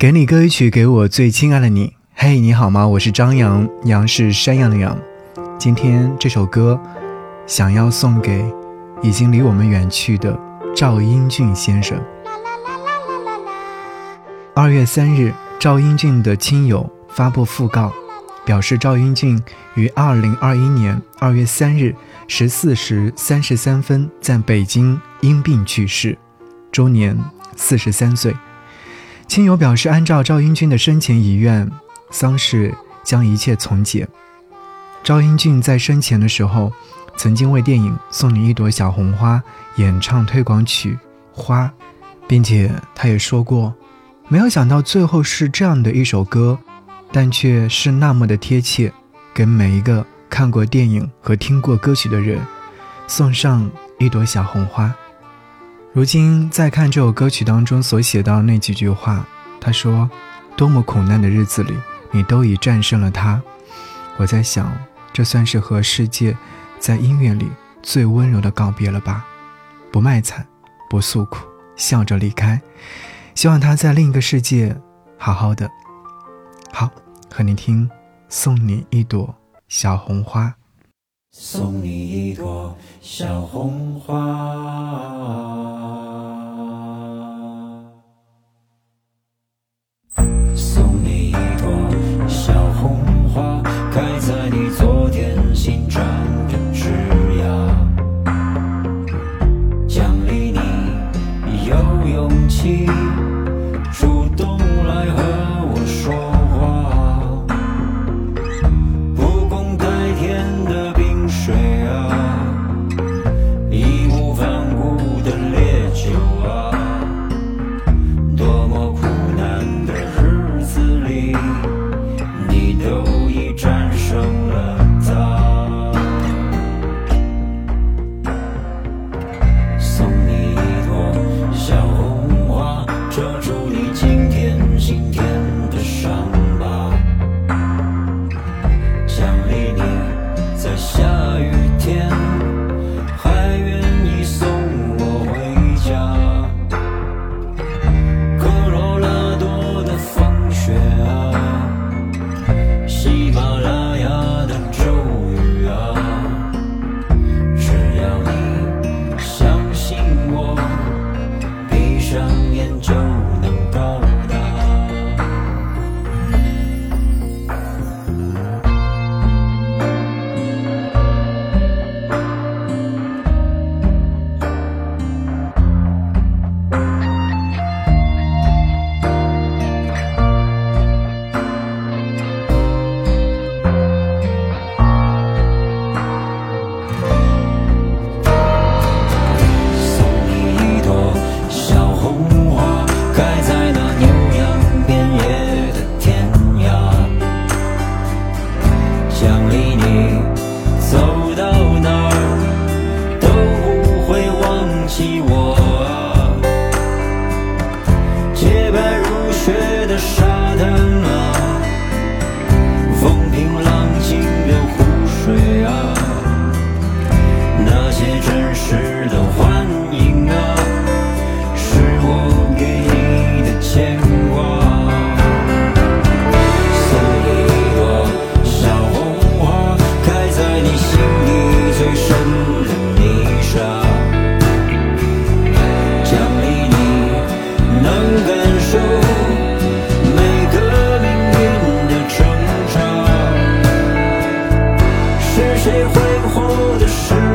给你歌曲，给我最亲爱的你。嘿，你好吗？我是张扬，杨是山羊的羊。今天这首歌，想要送给已经离我们远去的赵英俊先生。二月三日，赵英俊的亲友发布讣告，表示赵英俊于二零二一年二月三日十四时三十三分在北京因病去世，终年四十三岁。亲友表示，按照赵英俊的生前遗愿，丧事将一切从简。赵英俊在生前的时候，曾经为电影《送你一朵小红花》演唱推广曲《花》，并且他也说过，没有想到最后是这样的一首歌，但却是那么的贴切，给每一个看过电影和听过歌曲的人，送上一朵小红花。如今再看这首歌曲当中所写到那几句话，他说：“多么苦难的日子里，你都已战胜了他。”我在想，这算是和世界在音乐里最温柔的告别了吧？不卖惨，不诉苦，笑着离开。希望他在另一个世界好好的。好，和你听，送你一朵小红花。送你一朵小红花。谁挥霍的时候。